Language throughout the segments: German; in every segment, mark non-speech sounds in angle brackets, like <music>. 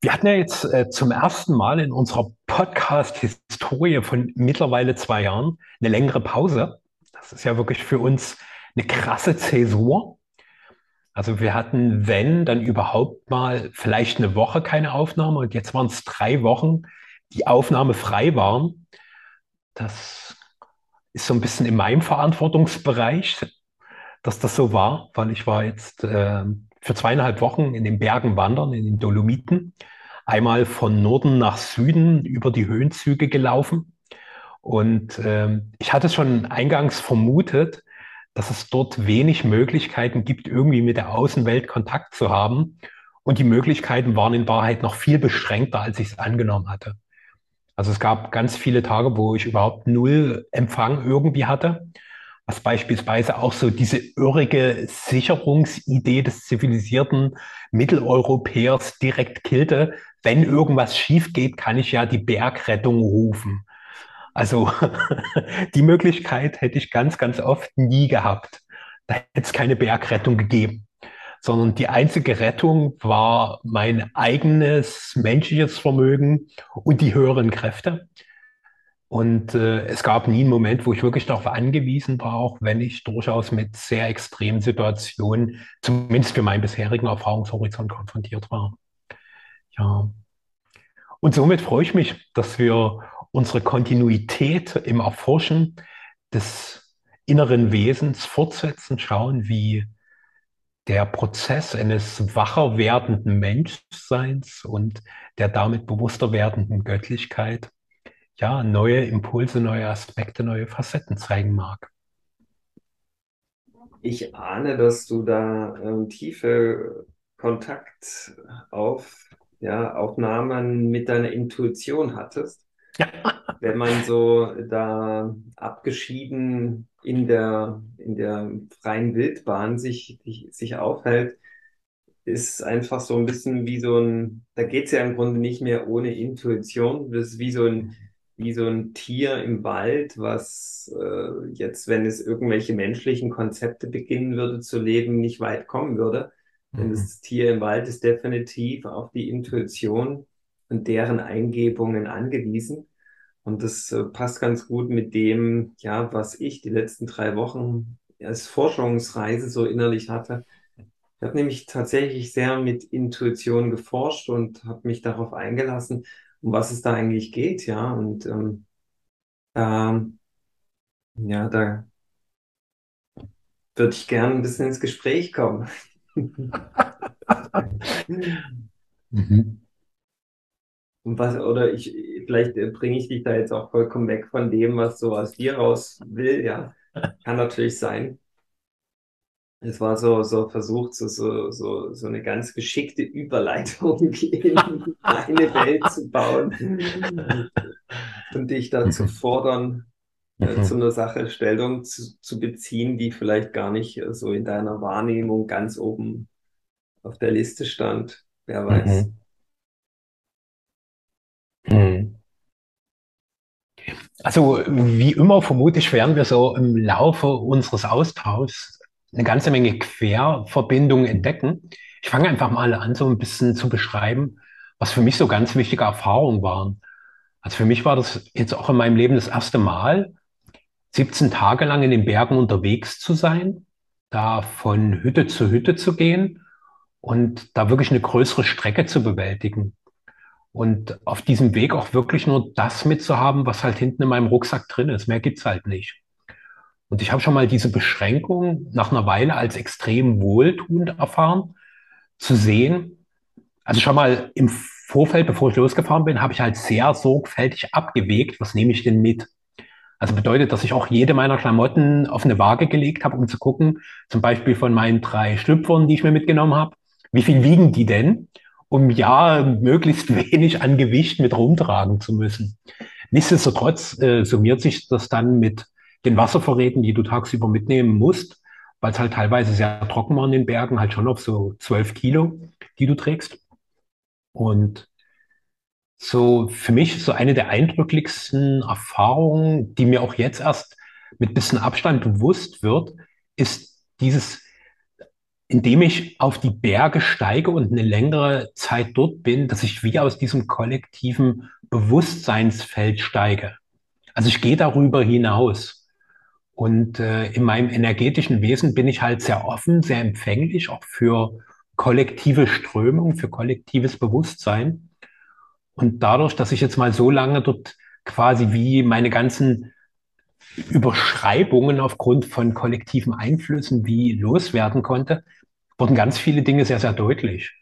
Wir hatten ja jetzt äh, zum ersten Mal in unserer Podcast-Historie von mittlerweile zwei Jahren eine längere Pause. Das ist ja wirklich für uns eine krasse Zäsur. Also wir hatten, wenn, dann überhaupt mal vielleicht eine Woche keine Aufnahme und jetzt waren es drei Wochen, die Aufnahme frei waren. Das ist so ein bisschen in meinem Verantwortungsbereich, dass das so war, weil ich war jetzt äh, für zweieinhalb Wochen in den Bergen wandern, in den Dolomiten. Einmal von Norden nach Süden über die Höhenzüge gelaufen. Und ähm, ich hatte schon eingangs vermutet, dass es dort wenig Möglichkeiten gibt, irgendwie mit der Außenwelt Kontakt zu haben. Und die Möglichkeiten waren in Wahrheit noch viel beschränkter, als ich es angenommen hatte. Also es gab ganz viele Tage, wo ich überhaupt null Empfang irgendwie hatte was beispielsweise auch so diese irrige Sicherungsidee des zivilisierten Mitteleuropäers direkt killte. Wenn irgendwas schief geht, kann ich ja die Bergrettung rufen. Also <laughs> die Möglichkeit hätte ich ganz, ganz oft nie gehabt. Da hätte es keine Bergrettung gegeben, sondern die einzige Rettung war mein eigenes menschliches Vermögen und die höheren Kräfte. Und äh, es gab nie einen Moment, wo ich wirklich darauf angewiesen war, auch wenn ich durchaus mit sehr extremen Situationen, zumindest für meinen bisherigen Erfahrungshorizont konfrontiert war. Ja. Und somit freue ich mich, dass wir unsere Kontinuität im Erforschen des inneren Wesens fortsetzen, schauen, wie der Prozess eines wacher werdenden Menschseins und der damit bewusster werdenden Göttlichkeit ja, neue Impulse, neue Aspekte, neue Facetten zeigen mag. Ich ahne, dass du da ähm, tiefe Kontakt auf ja, Aufnahmen mit deiner Intuition hattest. Ja. Wenn man so da abgeschieden in der, in der freien Wildbahn sich, sich aufhält, ist einfach so ein bisschen wie so ein, da geht es ja im Grunde nicht mehr ohne Intuition. Das ist wie so ein wie so ein Tier im Wald, was äh, jetzt, wenn es irgendwelche menschlichen Konzepte beginnen würde zu leben, nicht weit kommen würde. Mhm. Denn das Tier im Wald ist definitiv auf die Intuition und deren Eingebungen angewiesen. Und das äh, passt ganz gut mit dem, ja, was ich die letzten drei Wochen als Forschungsreise so innerlich hatte. Ich habe nämlich tatsächlich sehr mit Intuition geforscht und habe mich darauf eingelassen, um was es da eigentlich geht, ja. Und ähm, ähm, ja, da würde ich gerne ein bisschen ins Gespräch kommen. <laughs> mhm. Und was, oder ich, vielleicht bringe ich dich da jetzt auch vollkommen weg von dem, was so aus dir raus will, ja. Kann natürlich sein. Es war so, so versucht, so, so, so, so eine ganz geschickte Überleitung <laughs> in eine Welt zu bauen <laughs> und dich dazu fordern, äh, mhm. zu einer Sache Stellung zu, zu beziehen, die vielleicht gar nicht äh, so in deiner Wahrnehmung ganz oben auf der Liste stand. Wer weiß. Mhm. Mhm. Also wie immer vermute ich, werden wir so im Laufe unseres Austauschs eine ganze Menge Querverbindungen entdecken. Ich fange einfach mal an, so ein bisschen zu beschreiben, was für mich so ganz wichtige Erfahrungen waren. Also für mich war das jetzt auch in meinem Leben das erste Mal, 17 Tage lang in den Bergen unterwegs zu sein, da von Hütte zu Hütte zu gehen und da wirklich eine größere Strecke zu bewältigen. Und auf diesem Weg auch wirklich nur das mitzuhaben, was halt hinten in meinem Rucksack drin ist. Mehr gibt's halt nicht. Und ich habe schon mal diese Beschränkung nach einer Weile als extrem wohltuend erfahren, zu sehen. Also schon mal im Vorfeld, bevor ich losgefahren bin, habe ich halt sehr sorgfältig abgewegt, was nehme ich denn mit? Also bedeutet, dass ich auch jede meiner Klamotten auf eine Waage gelegt habe, um zu gucken, zum Beispiel von meinen drei Schlüpfern, die ich mir mitgenommen habe, wie viel wiegen die denn, um ja möglichst <laughs> wenig an Gewicht mit rumtragen zu müssen. Nichtsdestotrotz äh, summiert sich das dann mit den Wasservorräten, die du tagsüber mitnehmen musst, weil es halt teilweise sehr trocken war in den Bergen, halt schon auf so zwölf Kilo, die du trägst. Und so für mich so eine der eindrücklichsten Erfahrungen, die mir auch jetzt erst mit bisschen Abstand bewusst wird, ist dieses indem ich auf die Berge steige und eine längere Zeit dort bin, dass ich wie aus diesem kollektiven Bewusstseinsfeld steige. Also ich gehe darüber hinaus. Und äh, in meinem energetischen Wesen bin ich halt sehr offen, sehr empfänglich, auch für kollektive Strömung, für kollektives Bewusstsein. Und dadurch, dass ich jetzt mal so lange dort quasi wie meine ganzen Überschreibungen aufgrund von kollektiven Einflüssen wie loswerden konnte, wurden ganz viele Dinge sehr, sehr deutlich.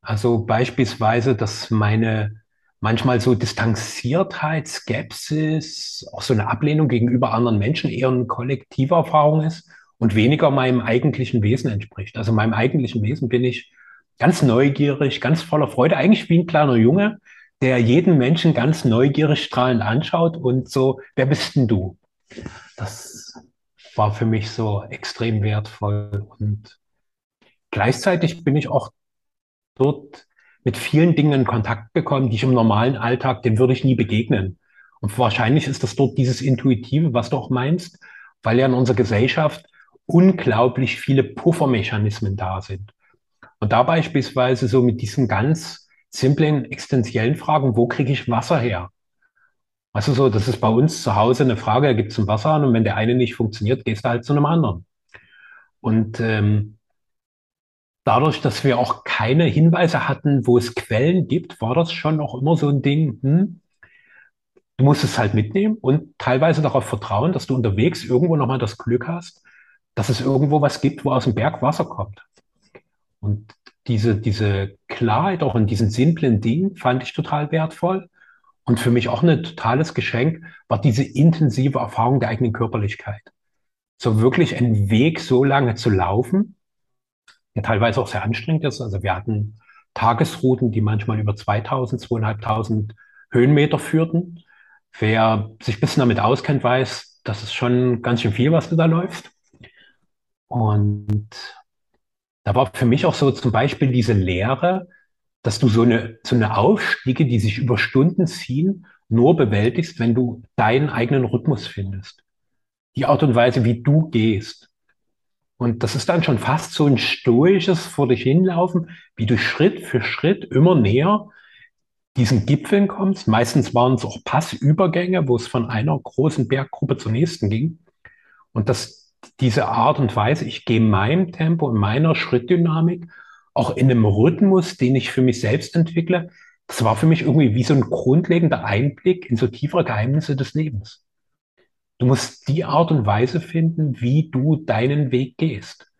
Also beispielsweise, dass meine manchmal so Distanziertheit, Skepsis, auch so eine Ablehnung gegenüber anderen Menschen eher eine kollektive Erfahrung ist und weniger meinem eigentlichen Wesen entspricht. Also meinem eigentlichen Wesen bin ich ganz neugierig, ganz voller Freude, eigentlich wie ein kleiner Junge, der jeden Menschen ganz neugierig strahlend anschaut und so, wer bist denn du? Das war für mich so extrem wertvoll und gleichzeitig bin ich auch dort mit vielen Dingen in Kontakt gekommen, die ich im normalen Alltag, dem würde ich nie begegnen. Und wahrscheinlich ist das dort dieses Intuitive, was du auch meinst, weil ja in unserer Gesellschaft unglaublich viele Puffermechanismen da sind. Und da beispielsweise so mit diesen ganz simplen, existenziellen Fragen, wo kriege ich Wasser her? Also so, das ist bei uns zu Hause eine Frage, da gibt es ein Wasser an und wenn der eine nicht funktioniert, gehst du halt zu einem anderen. Und ähm, dadurch, dass wir auch keine Hinweise hatten, wo es Quellen gibt, war das schon auch immer so ein Ding, hm, du musst es halt mitnehmen und teilweise darauf vertrauen, dass du unterwegs irgendwo nochmal das Glück hast, dass es irgendwo was gibt, wo aus dem Berg Wasser kommt. Und diese, diese Klarheit auch in diesen simplen Dingen fand ich total wertvoll. Und für mich auch ein totales Geschenk war diese intensive Erfahrung der eigenen Körperlichkeit. So wirklich einen Weg so lange zu laufen, der teilweise auch sehr anstrengend ist. Also wir hatten Tagesrouten, die manchmal über 2000, 2500 Höhenmeter führten. Wer sich ein bisschen damit auskennt, weiß, das ist schon ganz schön viel, was du da läufst. Und da war für mich auch so zum Beispiel diese Lehre, dass du so eine, so eine Aufstiege, die sich über Stunden ziehen, nur bewältigst, wenn du deinen eigenen Rhythmus findest. Die Art und Weise, wie du gehst. Und das ist dann schon fast so ein stoisches vor dich hinlaufen, wie du Schritt für Schritt immer näher diesen Gipfeln kommst. Meistens waren es auch Passübergänge, wo es von einer großen Berggruppe zur nächsten ging. Und dass diese Art und Weise, ich gehe in meinem Tempo, in meiner Schrittdynamik, auch in einem Rhythmus, den ich für mich selbst entwickle, das war für mich irgendwie wie so ein grundlegender Einblick in so tiefere Geheimnisse des Lebens. Du musst die Art und Weise finden, wie du deinen Weg gehst,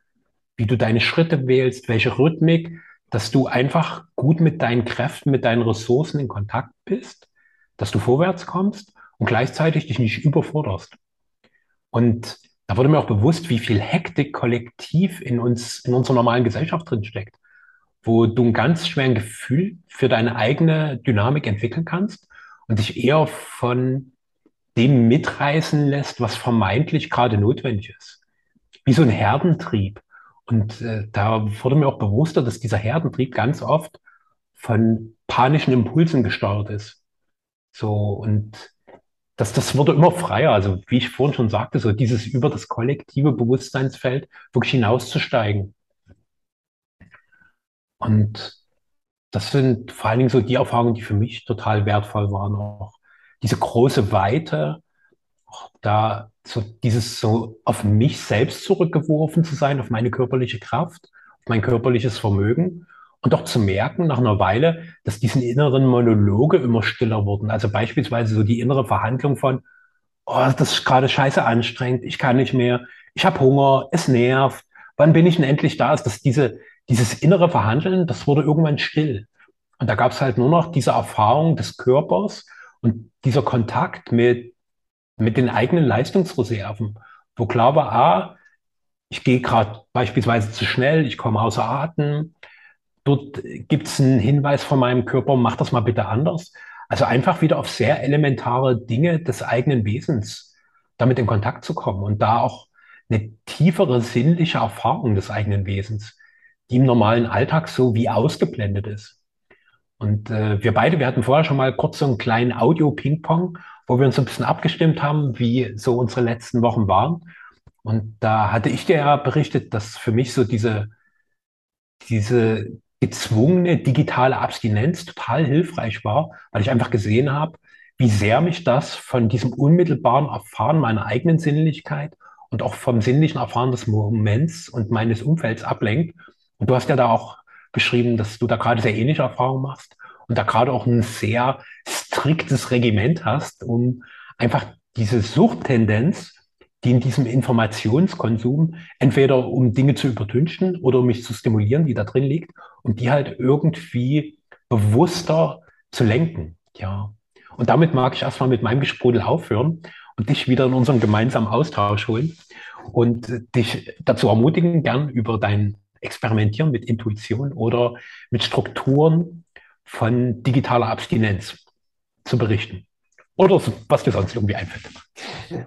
wie du deine Schritte wählst, welche Rhythmik, dass du einfach gut mit deinen Kräften, mit deinen Ressourcen in Kontakt bist, dass du vorwärts kommst und gleichzeitig dich nicht überforderst. Und da wurde mir auch bewusst, wie viel Hektik kollektiv in uns, in unserer normalen Gesellschaft drinsteckt, wo du ein ganz schweres Gefühl für deine eigene Dynamik entwickeln kannst und dich eher von dem mitreißen lässt, was vermeintlich gerade notwendig ist. Wie so ein Herdentrieb. Und äh, da wurde mir auch bewusster, dass dieser Herdentrieb ganz oft von panischen Impulsen gesteuert ist. So, und das, das wurde immer freier. Also, wie ich vorhin schon sagte, so dieses über das kollektive Bewusstseinsfeld wirklich hinauszusteigen. Und das sind vor allen Dingen so die Erfahrungen, die für mich total wertvoll waren auch diese große Weite, da so dieses so auf mich selbst zurückgeworfen zu sein, auf meine körperliche Kraft, auf mein körperliches Vermögen und auch zu merken nach einer Weile, dass diesen inneren Monologe immer stiller wurden. Also beispielsweise so die innere Verhandlung von, oh, das ist gerade scheiße anstrengend, ich kann nicht mehr, ich habe Hunger, es nervt, wann bin ich denn endlich da? Ist das diese, dieses innere Verhandeln, das wurde irgendwann still. Und da gab es halt nur noch diese Erfahrung des Körpers und dieser Kontakt mit, mit den eigenen Leistungsreserven, wo war, ah, ich gehe gerade beispielsweise zu schnell, ich komme außer Atem, dort gibt es einen Hinweis von meinem Körper, mach das mal bitte anders. Also einfach wieder auf sehr elementare Dinge des eigenen Wesens damit in Kontakt zu kommen und da auch eine tiefere sinnliche Erfahrung des eigenen Wesens, die im normalen Alltag so wie ausgeblendet ist. Und äh, wir beide, wir hatten vorher schon mal kurz so einen kleinen Audio-Ping-Pong, wo wir uns ein bisschen abgestimmt haben, wie so unsere letzten Wochen waren. Und da hatte ich dir ja berichtet, dass für mich so diese, diese gezwungene digitale Abstinenz total hilfreich war, weil ich einfach gesehen habe, wie sehr mich das von diesem unmittelbaren Erfahren meiner eigenen Sinnlichkeit und auch vom sinnlichen Erfahren des Moments und meines Umfelds ablenkt. Und du hast ja da auch geschrieben, dass du da gerade sehr ähnliche Erfahrungen machst und da gerade auch ein sehr striktes Regiment hast, um einfach diese Suchttendenz, die in diesem Informationskonsum entweder um Dinge zu übertünchen oder um mich zu stimulieren, die da drin liegt, und die halt irgendwie bewusster zu lenken. Ja. Und damit mag ich erstmal mit meinem Gesprudel aufhören und dich wieder in unseren gemeinsamen Austausch holen und dich dazu ermutigen, gern über dein Experimentieren mit Intuition oder mit Strukturen von digitaler Abstinenz zu berichten. Oder was dir sonst irgendwie einfällt. <laughs>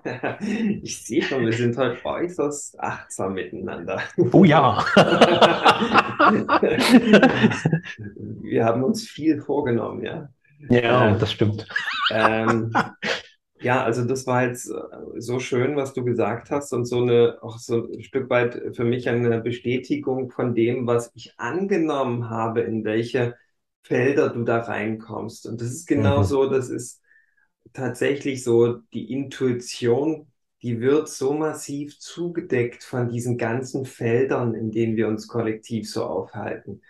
Ich sehe schon, wir sind heute äußerst achtsam miteinander. Oh ja. <laughs> Wir haben uns viel vorgenommen, ja. Ja, ähm, das stimmt. Ähm, <laughs> ja, also das war jetzt äh, so schön, was du gesagt hast und so eine, auch so ein Stück weit für mich eine Bestätigung von dem, was ich angenommen habe, in welche Felder du da reinkommst. Und das ist genau mhm. so, das ist tatsächlich so die Intuition, die wird so massiv zugedeckt von diesen ganzen Feldern, in denen wir uns kollektiv so aufhalten.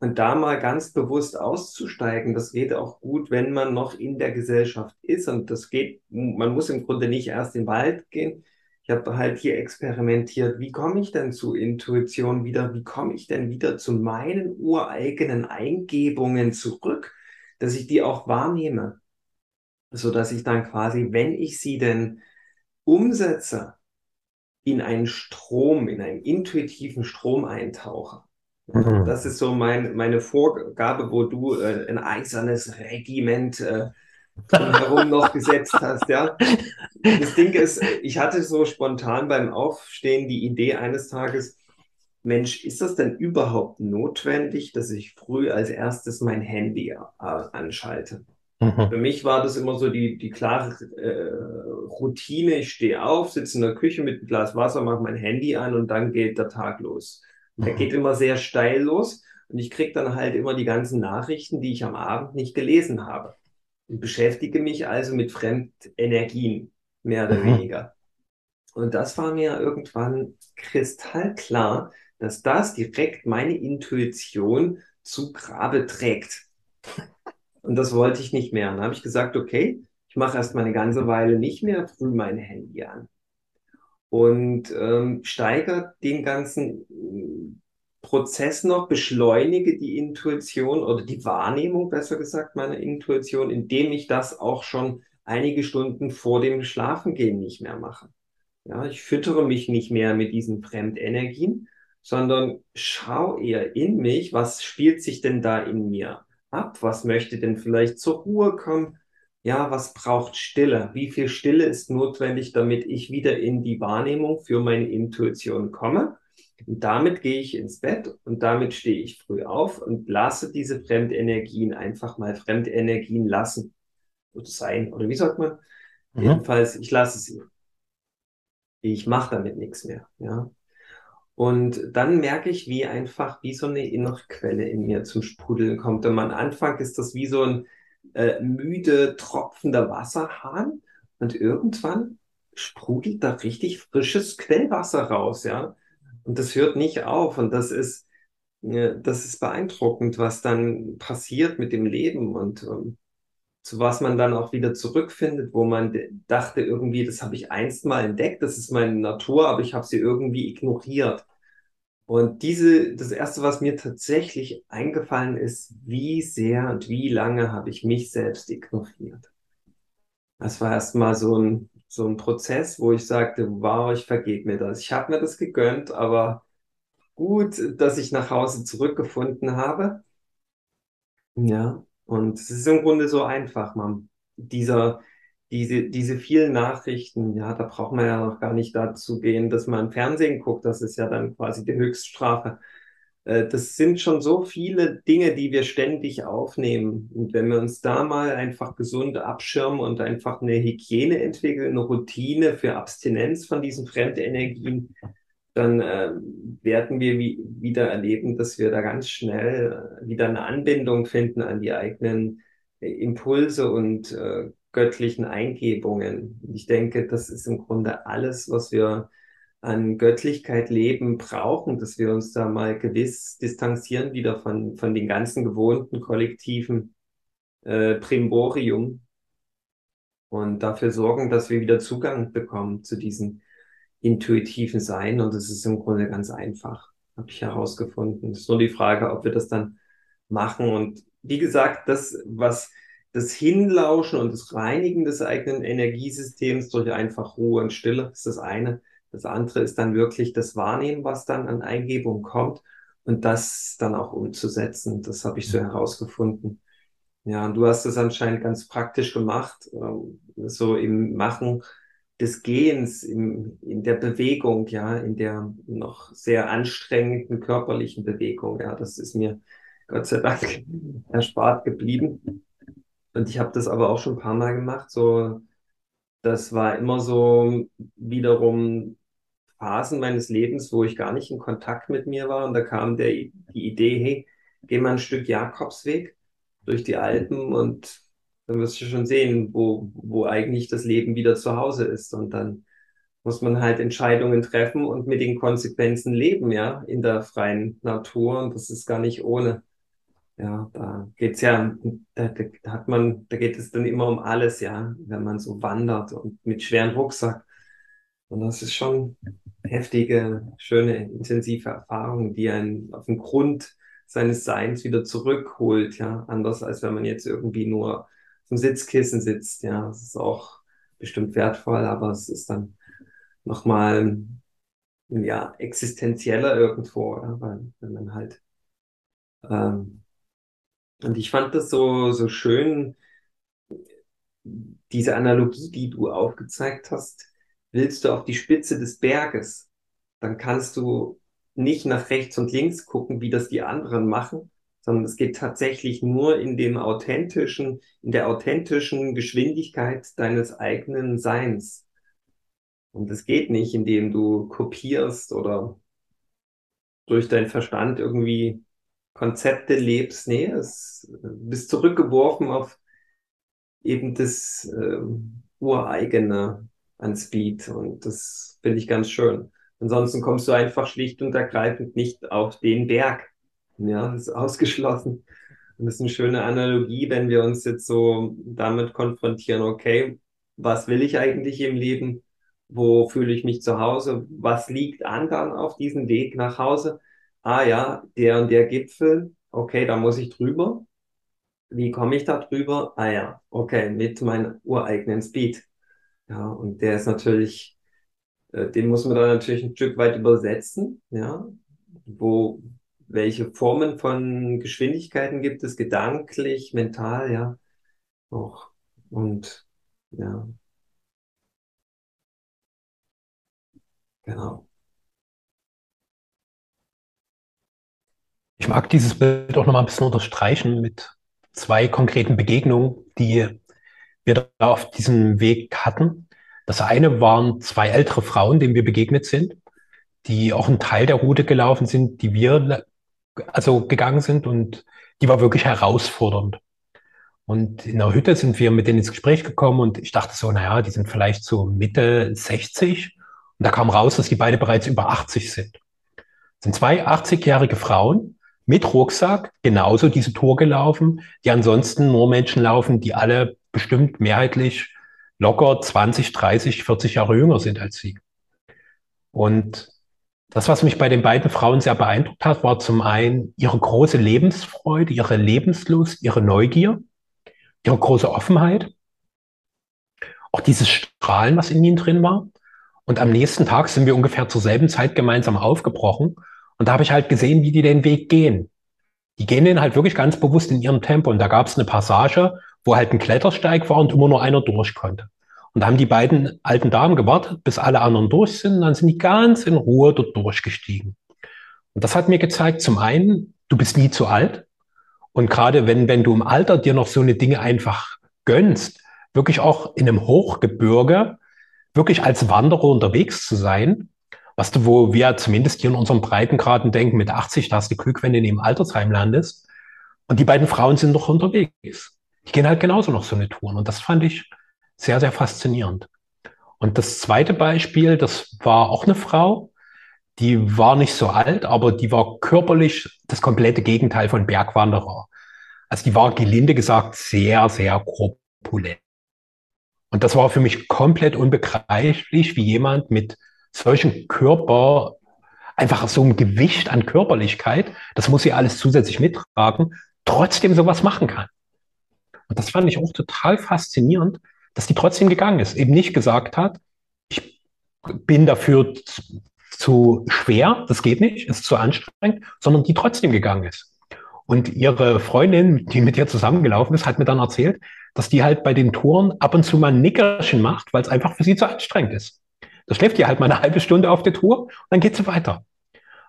Und da mal ganz bewusst auszusteigen, das geht auch gut, wenn man noch in der Gesellschaft ist. Und das geht, man muss im Grunde nicht erst in den Wald gehen. Ich habe halt hier experimentiert, wie komme ich denn zu Intuition wieder? Wie komme ich denn wieder zu meinen ureigenen Eingebungen zurück, dass ich die auch wahrnehme? so dass ich dann quasi, wenn ich sie denn umsetze, in einen Strom, in einen intuitiven Strom eintauche. Mhm. Das ist so mein, meine Vorgabe, wo du äh, ein eisernes Regiment äh, herum noch <laughs> gesetzt hast, ja. Das Ding ist, ich hatte so spontan beim Aufstehen die Idee eines Tages, Mensch, ist das denn überhaupt notwendig, dass ich früh als erstes mein Handy äh, anschalte? Mhm. Für mich war das immer so die, die klare äh, Routine. Ich stehe auf, sitze in der Küche mit einem Glas Wasser, mache mein Handy an und dann geht der Tag los. Mhm. Der geht immer sehr steil los und ich kriege dann halt immer die ganzen Nachrichten, die ich am Abend nicht gelesen habe. Ich beschäftige mich also mit Fremdenergien, mehr oder mhm. weniger. Und das war mir irgendwann kristallklar, dass das direkt meine Intuition zu Grabe trägt. Und das wollte ich nicht mehr. Und dann habe ich gesagt, okay, ich mache erst mal eine ganze Weile nicht mehr früh mein Handy an. Und ähm, steigere den ganzen äh, Prozess noch, beschleunige die Intuition oder die Wahrnehmung, besser gesagt, meiner Intuition, indem ich das auch schon einige Stunden vor dem Schlafengehen nicht mehr mache. Ja, ich füttere mich nicht mehr mit diesen Fremdenergien, sondern schau eher in mich, was spielt sich denn da in mir ab? Was möchte denn vielleicht zur Ruhe kommen? Ja, was braucht Stille? Wie viel Stille ist notwendig, damit ich wieder in die Wahrnehmung für meine Intuition komme? Und damit gehe ich ins Bett und damit stehe ich früh auf und lasse diese Fremdenergien einfach mal Fremdenergien lassen oder sein. Oder wie sagt man? Mhm. Jedenfalls, ich lasse sie. Ich mache damit nichts mehr. Ja. Und dann merke ich, wie einfach wie so eine innere Quelle in mir zum Sprudeln kommt. Und am Anfang ist das wie so ein äh, müde, tropfender Wasserhahn. Und irgendwann sprudelt da richtig frisches Quellwasser raus, ja. Und das hört nicht auf. Und das ist, äh, das ist beeindruckend, was dann passiert mit dem Leben und ähm, zu was man dann auch wieder zurückfindet, wo man dachte irgendwie, das habe ich einst mal entdeckt, das ist meine Natur, aber ich habe sie irgendwie ignoriert. Und diese, das erste, was mir tatsächlich eingefallen ist, wie sehr und wie lange habe ich mich selbst ignoriert. Das war erstmal so ein, so ein Prozess, wo ich sagte, wow, ich vergebe mir das. Ich habe mir das gegönnt, aber gut, dass ich nach Hause zurückgefunden habe. Ja, und es ist im Grunde so einfach, man. Dieser, diese, diese vielen Nachrichten, ja, da braucht man ja noch gar nicht dazu gehen, dass man Fernsehen guckt, das ist ja dann quasi die Höchststrafe. Äh, das sind schon so viele Dinge, die wir ständig aufnehmen. Und wenn wir uns da mal einfach gesund abschirmen und einfach eine Hygiene entwickeln, eine Routine für Abstinenz von diesen Fremdenergien, dann äh, werden wir wie, wieder erleben, dass wir da ganz schnell äh, wieder eine Anbindung finden an die eigenen äh, Impulse und äh, göttlichen Eingebungen. Ich denke, das ist im Grunde alles, was wir an Göttlichkeit leben brauchen, dass wir uns da mal gewiss distanzieren wieder von, von den ganzen gewohnten kollektiven äh, Primborium und dafür sorgen, dass wir wieder Zugang bekommen zu diesen intuitiven Sein. Und das ist im Grunde ganz einfach, habe ich herausgefunden. Es ist nur die Frage, ob wir das dann machen. Und wie gesagt, das, was das Hinlauschen und das Reinigen des eigenen Energiesystems durch einfach Ruhe und Stille ist das eine. Das andere ist dann wirklich das Wahrnehmen, was dann an Eingebung kommt und das dann auch umzusetzen. Das habe ich so herausgefunden. Ja, und du hast es anscheinend ganz praktisch gemacht, ähm, so im Machen des Gehens, im, in der Bewegung, ja, in der noch sehr anstrengenden körperlichen Bewegung. Ja, das ist mir Gott sei Dank <laughs> erspart geblieben. Und ich habe das aber auch schon ein paar Mal gemacht. So, das war immer so wiederum Phasen meines Lebens, wo ich gar nicht in Kontakt mit mir war. Und da kam der, die Idee, hey, geh mal ein Stück Jakobsweg durch die Alpen und dann wirst du schon sehen, wo, wo eigentlich das Leben wieder zu Hause ist. Und dann muss man halt Entscheidungen treffen und mit den Konsequenzen leben, ja, in der freien Natur. Und das ist gar nicht ohne. Ja, da geht's ja, da, da hat man, da geht es dann immer um alles, ja, wenn man so wandert und mit schweren Rucksack. Und das ist schon heftige, schöne, intensive Erfahrung, die einen auf den Grund seines Seins wieder zurückholt, ja, anders als wenn man jetzt irgendwie nur zum Sitzkissen sitzt, ja, das ist auch bestimmt wertvoll, aber es ist dann nochmal, ja, existenzieller irgendwo, ja, weil, wenn man halt, ähm, und ich fand das so, so schön, diese Analogie, die du aufgezeigt hast, willst du auf die Spitze des Berges, dann kannst du nicht nach rechts und links gucken, wie das die anderen machen, sondern es geht tatsächlich nur in dem authentischen, in der authentischen Geschwindigkeit deines eigenen Seins. Und es geht nicht, indem du kopierst oder durch deinen Verstand irgendwie Konzepte lebst. Nee, es bist zurückgeworfen auf eben das äh, ureigene an Speed. Und das finde ich ganz schön. Ansonsten kommst du einfach schlicht und ergreifend nicht auf den Berg. Ja, das ist ausgeschlossen. Und das ist eine schöne Analogie, wenn wir uns jetzt so damit konfrontieren, okay, was will ich eigentlich im Leben? Wo fühle ich mich zu Hause? Was liegt an dann auf diesem Weg nach Hause? Ah ja, der und der Gipfel. Okay, da muss ich drüber. Wie komme ich da drüber? Ah ja, okay, mit meinem ureigenen Speed. Ja, und der ist natürlich äh, den muss man dann natürlich ein Stück weit übersetzen, ja, wo, welche Formen von Geschwindigkeiten gibt es, gedanklich, mental, ja, auch, und, ja, genau. Ich mag dieses Bild auch nochmal ein bisschen unterstreichen mit zwei konkreten Begegnungen, die wir da auf diesem Weg hatten. Das eine waren zwei ältere Frauen, denen wir begegnet sind, die auch einen Teil der Route gelaufen sind, die wir also gegangen sind und die war wirklich herausfordernd. Und in der Hütte sind wir mit denen ins Gespräch gekommen und ich dachte so, naja, die sind vielleicht so Mitte 60. Und da kam raus, dass die beide bereits über 80 sind. Das sind zwei 80-jährige Frauen mit Rucksack, genauso diese Tour gelaufen, die ansonsten nur Menschen laufen, die alle bestimmt mehrheitlich locker 20, 30, 40 Jahre jünger sind als sie. Und das, was mich bei den beiden Frauen sehr beeindruckt hat, war zum einen ihre große Lebensfreude, ihre Lebenslust, ihre Neugier, ihre große Offenheit, auch dieses Strahlen, was in ihnen drin war. Und am nächsten Tag sind wir ungefähr zur selben Zeit gemeinsam aufgebrochen. Und da habe ich halt gesehen, wie die den Weg gehen. Die gehen den halt wirklich ganz bewusst in ihrem Tempo. Und da gab es eine Passage, wo halt ein Klettersteig war und immer nur einer durch konnte. Und da haben die beiden alten Damen gewartet, bis alle anderen durch sind. Und dann sind die ganz in Ruhe dort durchgestiegen. Und das hat mir gezeigt, zum einen, du bist nie zu alt. Und gerade wenn, wenn du im Alter dir noch so eine Dinge einfach gönnst, wirklich auch in einem Hochgebirge, wirklich als Wanderer unterwegs zu sein, was du, wo wir zumindest hier in unserem Breitengraden denken, mit 80, da hast du Glück, wenn du in einem Altersheim landest. Und die beiden Frauen sind noch unterwegs. Die gehen halt genauso noch so eine Touren. Und das fand ich sehr, sehr faszinierend. Und das zweite Beispiel, das war auch eine Frau, die war nicht so alt, aber die war körperlich das komplette Gegenteil von Bergwanderer. Also die war gelinde gesagt sehr, sehr korpulent. Und das war für mich komplett unbegreiflich, wie jemand mit solchen Körper, einfach so ein Gewicht an Körperlichkeit, das muss sie alles zusätzlich mittragen, trotzdem sowas machen kann. Und das fand ich auch total faszinierend, dass die trotzdem gegangen ist, eben nicht gesagt hat, ich bin dafür zu schwer, das geht nicht, ist zu anstrengend, sondern die trotzdem gegangen ist. Und ihre Freundin, die mit ihr zusammengelaufen ist, hat mir dann erzählt, dass die halt bei den Touren ab und zu mal ein Nickerchen macht, weil es einfach für sie zu anstrengend ist. Da schläft die halt mal eine halbe Stunde auf der Tour und dann geht sie weiter.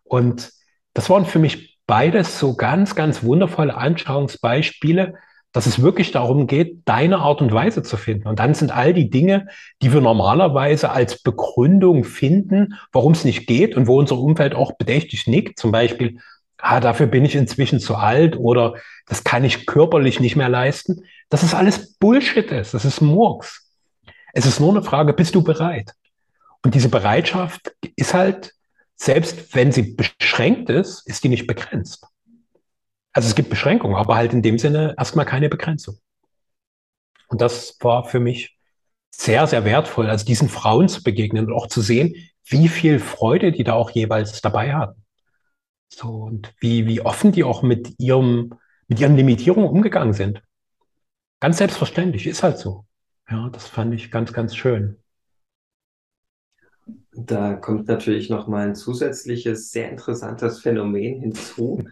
Und das waren für mich beides so ganz, ganz wundervolle Anschauungsbeispiele, dass es wirklich darum geht, deine Art und Weise zu finden. Und dann sind all die Dinge, die wir normalerweise als Begründung finden, warum es nicht geht und wo unser Umfeld auch bedächtig nickt, zum Beispiel, ah, dafür bin ich inzwischen zu alt oder das kann ich körperlich nicht mehr leisten, dass es alles Bullshit ist, das ist Murks. Es ist nur eine Frage, bist du bereit? Und diese Bereitschaft ist halt, selbst wenn sie beschränkt ist, ist die nicht begrenzt. Also es gibt Beschränkungen, aber halt in dem Sinne erstmal keine Begrenzung. Und das war für mich sehr, sehr wertvoll, also diesen Frauen zu begegnen und auch zu sehen, wie viel Freude die da auch jeweils dabei hatten. So, und wie, wie offen die auch mit ihrem, mit ihren Limitierungen umgegangen sind. Ganz selbstverständlich, ist halt so. Ja, das fand ich ganz, ganz schön. Da kommt natürlich noch mal ein zusätzliches, sehr interessantes Phänomen hinzu.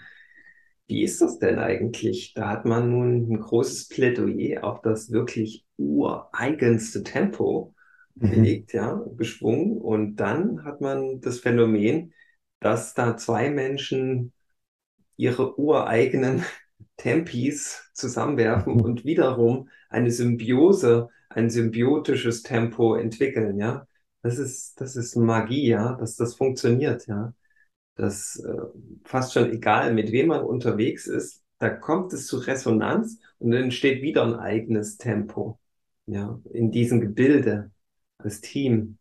Wie ist das denn eigentlich? Da hat man nun ein großes Plädoyer auf das wirklich ureigenste Tempo mhm. gelegt, ja, geschwungen. Und dann hat man das Phänomen, dass da zwei Menschen ihre ureigenen <laughs> Tempis zusammenwerfen mhm. und wiederum eine Symbiose, ein symbiotisches Tempo entwickeln, ja. Das ist, das ist Magie, ja, dass das funktioniert, ja. Das äh, fast schon egal, mit wem man unterwegs ist, da kommt es zu Resonanz und dann entsteht wieder ein eigenes Tempo, ja, in diesem Gebilde als Team.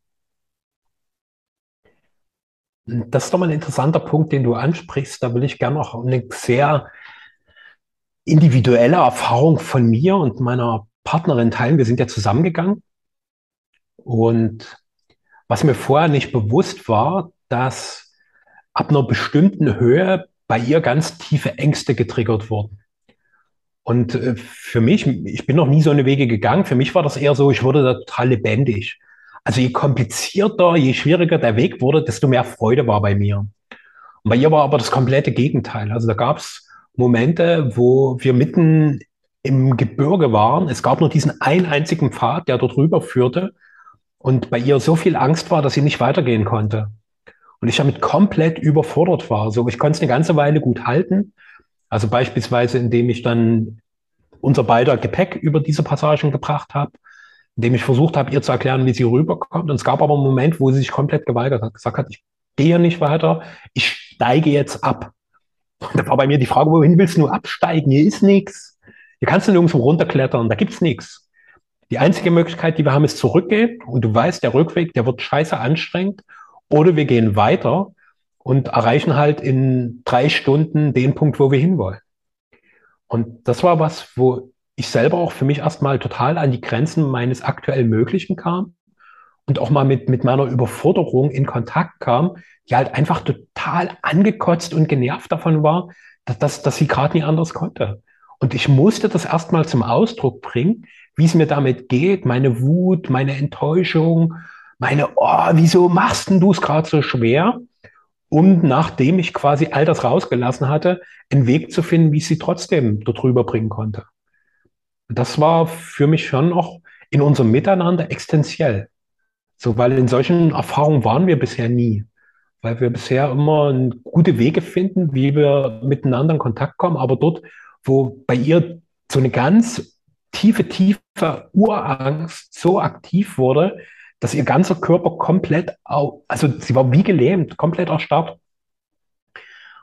Das ist doch mal ein interessanter Punkt, den du ansprichst. Da will ich gerne noch eine sehr individuelle Erfahrung von mir und meiner Partnerin teilen. Wir sind ja zusammengegangen und was mir vorher nicht bewusst war, dass ab einer bestimmten Höhe bei ihr ganz tiefe Ängste getriggert wurden. Und äh, für mich, ich bin noch nie so eine Wege gegangen, für mich war das eher so, ich wurde da total lebendig. Also je komplizierter, je schwieriger der Weg wurde, desto mehr Freude war bei mir. Und bei ihr war aber das komplette Gegenteil. Also da gab es Momente, wo wir mitten im Gebirge waren. Es gab nur diesen einen einzigen Pfad, der dort rüber führte und bei ihr so viel Angst war, dass sie nicht weitergehen konnte. Und ich damit komplett überfordert war. So, ich konnte es eine ganze Weile gut halten. Also beispielsweise, indem ich dann unser beider Gepäck über diese Passagen gebracht habe, indem ich versucht habe, ihr zu erklären, wie sie rüberkommt. Und es gab aber einen Moment, wo sie sich komplett geweigert hat, gesagt hat, ich gehe nicht weiter, ich steige jetzt ab. Und da war bei mir die Frage, wohin willst du absteigen? Hier ist nichts. Hier kannst du nirgendwo runterklettern, da gibt's nichts. Die einzige Möglichkeit, die wir haben, ist zurückgehen und du weißt, der Rückweg, der wird scheiße anstrengend. Oder wir gehen weiter und erreichen halt in drei Stunden den Punkt, wo wir hinwollen. Und das war was, wo ich selber auch für mich erstmal total an die Grenzen meines aktuell Möglichen kam und auch mal mit, mit meiner Überforderung in Kontakt kam, die halt einfach total angekotzt und genervt davon war, dass, dass, dass sie gerade nie anders konnte. Und ich musste das erstmal zum Ausdruck bringen, wie es mir damit geht, meine Wut, meine Enttäuschung, meine, oh, wieso machst denn du es gerade so schwer? Um, nachdem ich quasi all das rausgelassen hatte, einen Weg zu finden, wie ich sie trotzdem darüber bringen konnte. Und das war für mich schon auch in unserem Miteinander existenziell. So, weil in solchen Erfahrungen waren wir bisher nie. Weil wir bisher immer gute Wege finden, wie wir miteinander in Kontakt kommen. Aber dort, wo bei ihr so eine ganz tiefe, tiefe Urangst so aktiv wurde, dass ihr ganzer Körper komplett, also sie war wie gelähmt, komplett erstarrt.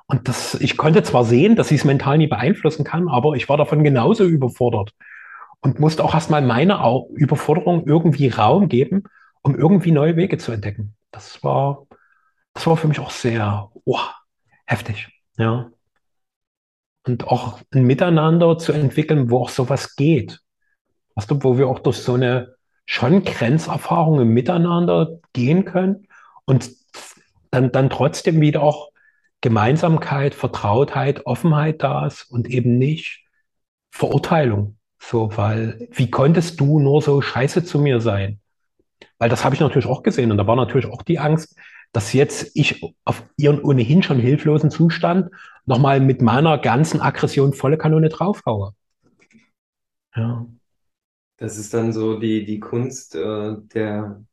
Und das, ich konnte zwar sehen, dass sie es mental nie beeinflussen kann, aber ich war davon genauso überfordert und musste auch erstmal meiner Überforderung irgendwie Raum geben, um irgendwie neue Wege zu entdecken. Das war, das war für mich auch sehr oh, heftig. Ja. Und auch ein Miteinander zu entwickeln, wo auch sowas geht. Weißt du, wo wir auch durch so eine schon Grenzerfahrung im Miteinander gehen können und dann, dann trotzdem wieder auch Gemeinsamkeit, Vertrautheit, Offenheit da ist und eben nicht Verurteilung. So, weil wie konntest du nur so scheiße zu mir sein? Weil das habe ich natürlich auch gesehen und da war natürlich auch die Angst, dass jetzt ich auf ihren ohnehin schon hilflosen Zustand nochmal mit meiner ganzen Aggression volle Kanone draufhaue. Ja. Das ist dann so die, die Kunst äh, der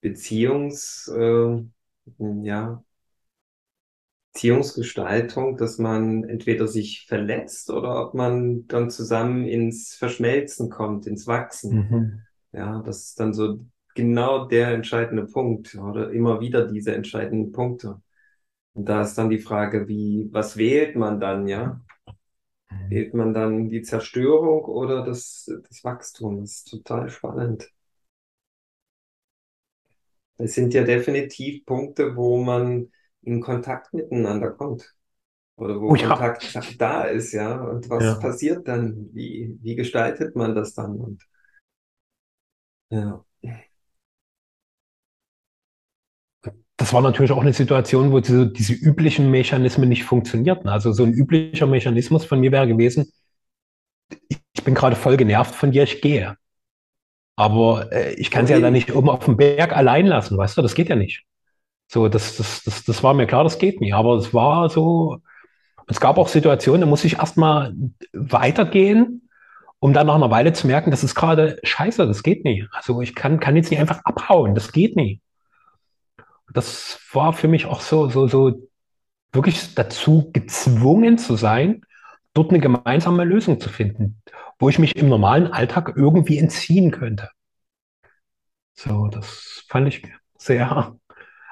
Beziehungs, äh, ja, Beziehungsgestaltung, dass man entweder sich verletzt oder ob man dann zusammen ins Verschmelzen kommt, ins Wachsen. Mhm. Ja, das ist dann so genau der entscheidende Punkt oder immer wieder diese entscheidenden Punkte. Und da ist dann die Frage, wie, was wählt man dann, ja? Mhm. Wählt man dann die Zerstörung oder das, das Wachstum? Das ist total spannend. Es sind ja definitiv Punkte, wo man in Kontakt miteinander kommt. Oder wo oh, ja. Kontakt da ist, ja. Und was ja. passiert dann? Wie, wie gestaltet man das dann? Und ja. Das war natürlich auch eine Situation, wo diese, diese üblichen Mechanismen nicht funktionierten. Also so ein üblicher Mechanismus von mir wäre gewesen, ich bin gerade voll genervt von dir, ich gehe. Aber äh, ich kann okay. sie ja dann nicht oben auf dem Berg allein lassen, weißt du, das geht ja nicht. So, das, das, das, das war mir klar, das geht nicht. Aber es war so, es gab auch Situationen, da muss ich erstmal weitergehen, um dann nach einer Weile zu merken, das ist gerade scheiße, das geht nicht. Also ich kann, kann jetzt nicht einfach abhauen, das geht nicht. Das war für mich auch so, so, so wirklich dazu gezwungen zu sein, dort eine gemeinsame Lösung zu finden, wo ich mich im normalen Alltag irgendwie entziehen könnte. So, das fand ich sehr,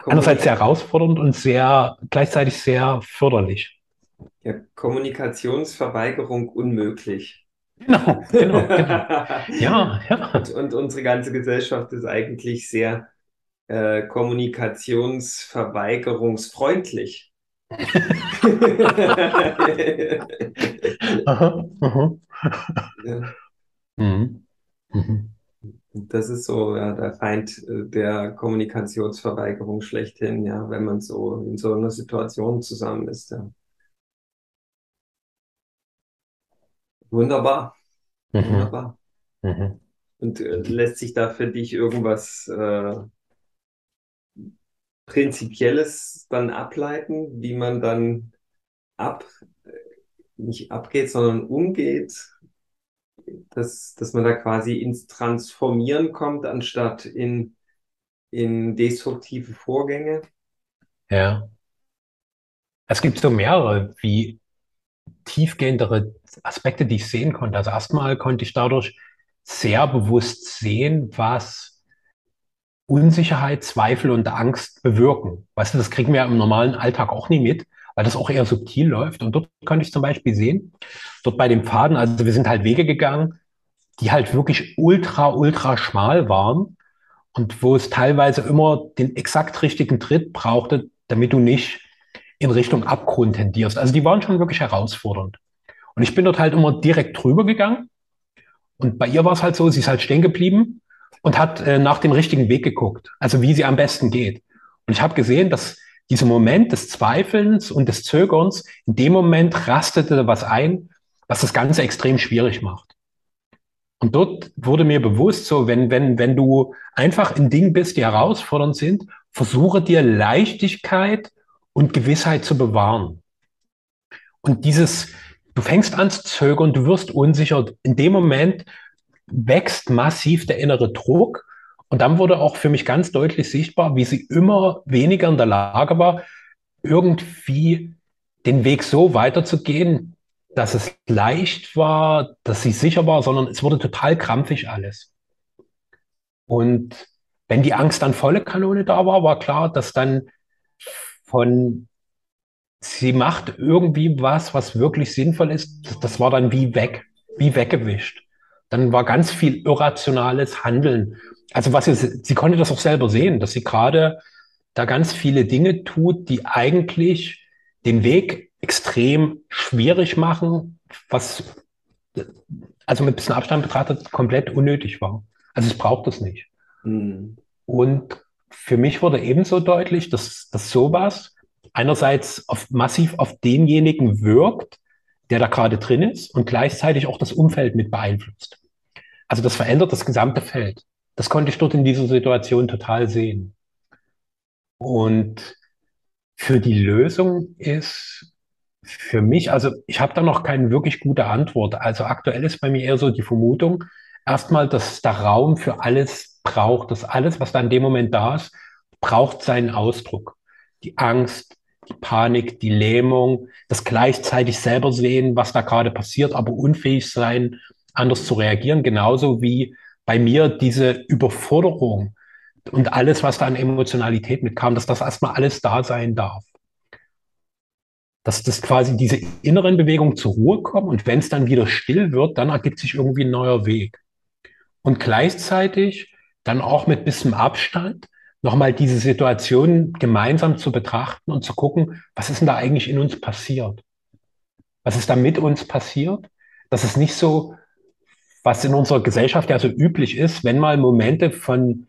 einerseits sehr herausfordernd und sehr gleichzeitig sehr förderlich. Ja, Kommunikationsverweigerung unmöglich. Genau, genau, genau. <laughs> Ja, ja. Und, und, unsere ganze Gesellschaft ist eigentlich sehr äh, kommunikationsverweigerungsfreundlich. <laughs> aha, aha. Ja. Mhm. Mhm. Das ist so ja, der Feind äh, der Kommunikationsverweigerung schlechthin, ja, wenn man so in so einer Situation zusammen ist. Ja. Wunderbar. Mhm. Wunderbar. Mhm. Und äh, lässt sich da für dich irgendwas äh, Prinzipielles dann ableiten, wie man dann ab, nicht abgeht, sondern umgeht dass, dass man da quasi ins Transformieren kommt, anstatt in, in destruktive Vorgänge. Ja. Es gibt so mehrere, wie tiefgehendere Aspekte, die ich sehen konnte. Also erstmal konnte ich dadurch sehr bewusst sehen, was Unsicherheit, Zweifel und Angst bewirken. Weißt du, das kriegen wir im normalen Alltag auch nie mit weil das auch eher subtil läuft. Und dort konnte ich zum Beispiel sehen, dort bei dem Faden, also wir sind halt Wege gegangen, die halt wirklich ultra, ultra schmal waren und wo es teilweise immer den exakt richtigen Tritt brauchte, damit du nicht in Richtung Abgrund tendierst. Also die waren schon wirklich herausfordernd. Und ich bin dort halt immer direkt drüber gegangen. Und bei ihr war es halt so, sie ist halt stehen geblieben und hat äh, nach dem richtigen Weg geguckt, also wie sie am besten geht. Und ich habe gesehen, dass dieser Moment des Zweifelns und des Zögerns, in dem Moment rastete was ein, was das Ganze extrem schwierig macht. Und dort wurde mir bewusst, so, wenn, wenn, wenn du einfach in Dingen bist, die herausfordernd sind, versuche dir Leichtigkeit und Gewissheit zu bewahren. Und dieses, du fängst an zu zögern, du wirst unsicher. In dem Moment wächst massiv der innere Druck und dann wurde auch für mich ganz deutlich sichtbar, wie sie immer weniger in der Lage war, irgendwie den Weg so weiterzugehen, dass es leicht war, dass sie sicher war, sondern es wurde total krampfig alles. Und Wenn die Angst dann volle Kanone da war, war klar, dass dann von sie macht irgendwie was, was wirklich sinnvoll ist, das war dann wie weg, wie weggewischt. Dann war ganz viel irrationales Handeln. Also was sie, sie konnte das auch selber sehen, dass sie gerade da ganz viele Dinge tut, die eigentlich den Weg extrem schwierig machen, was also mit ein bisschen Abstand betrachtet komplett unnötig war. Also es braucht es nicht. Mhm. Und für mich wurde ebenso deutlich, dass, dass sowas einerseits auf, massiv auf denjenigen wirkt, der da gerade drin ist und gleichzeitig auch das Umfeld mit beeinflusst. Also das verändert das gesamte Feld. Das konnte ich dort in dieser Situation total sehen. Und für die Lösung ist für mich, also ich habe da noch keine wirklich gute Antwort. Also aktuell ist bei mir eher so die Vermutung, erstmal, dass da Raum für alles braucht, dass alles, was da in dem Moment da ist, braucht seinen Ausdruck. Die Angst, die Panik, die Lähmung, das gleichzeitig selber sehen, was da gerade passiert, aber unfähig sein, anders zu reagieren, genauso wie bei mir diese Überforderung und alles, was da an Emotionalität mitkam, dass das erstmal alles da sein darf. Dass das quasi diese inneren Bewegungen zur Ruhe kommen und wenn es dann wieder still wird, dann ergibt sich irgendwie ein neuer Weg. Und gleichzeitig dann auch mit bisschen Abstand nochmal diese Situation gemeinsam zu betrachten und zu gucken, was ist denn da eigentlich in uns passiert? Was ist da mit uns passiert? Das ist nicht so, was in unserer Gesellschaft ja so üblich ist, wenn mal Momente von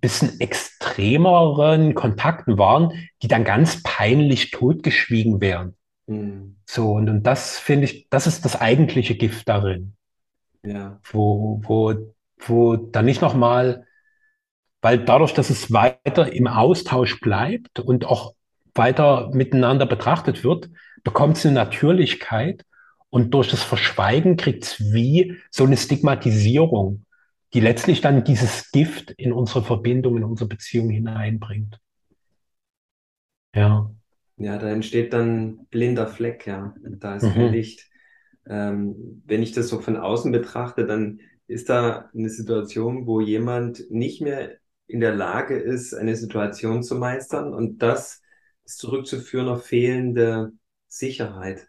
bisschen extremeren Kontakten waren, die dann ganz peinlich totgeschwiegen wären. Mhm. So, und, und das finde ich, das ist das eigentliche Gift darin. Ja. Wo, wo, wo dann nicht nochmal weil dadurch, dass es weiter im Austausch bleibt und auch weiter miteinander betrachtet wird, bekommt es eine Natürlichkeit und durch das Verschweigen kriegt es wie so eine Stigmatisierung, die letztlich dann dieses Gift in unsere Verbindung, in unsere Beziehung hineinbringt. Ja. Ja, da entsteht dann blinder Fleck, ja. Da ist kein mhm. Licht. Ähm, wenn ich das so von außen betrachte, dann ist da eine Situation, wo jemand nicht mehr in der Lage ist, eine Situation zu meistern. Und das ist zurückzuführen auf fehlende Sicherheit.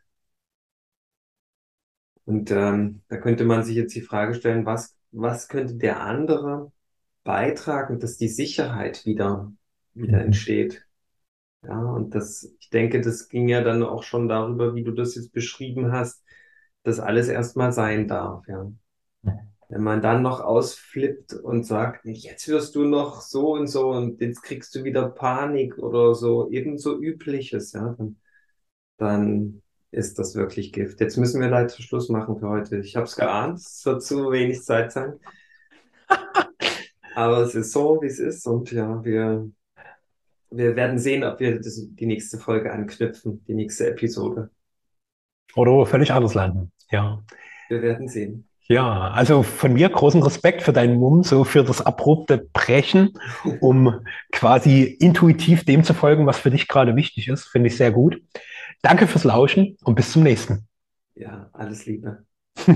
Und ähm, da könnte man sich jetzt die Frage stellen, was, was könnte der andere beitragen, dass die Sicherheit wieder, wieder mhm. entsteht? Ja, und das, ich denke, das ging ja dann auch schon darüber, wie du das jetzt beschrieben hast, dass alles erstmal sein darf, ja. Wenn man dann noch ausflippt und sagt, jetzt wirst du noch so und so und jetzt kriegst du wieder Panik oder so, ebenso übliches, ja, dann, dann ist das wirklich Gift. Jetzt müssen wir leider Schluss machen für heute. Ich habe es geahnt, es wird zu wenig Zeit sein. <laughs> Aber es ist so, wie es ist und ja, wir, wir werden sehen, ob wir das, die nächste Folge anknüpfen, die nächste Episode. Oder völlig anders landen, ja. Wir werden sehen. Ja, also von mir großen Respekt für deinen Mumm, so für das abrupte Brechen, um <laughs> quasi intuitiv dem zu folgen, was für dich gerade wichtig ist. Finde ich sehr gut. Danke fürs Lauschen und bis zum nächsten. Ja, alles Liebe. <laughs>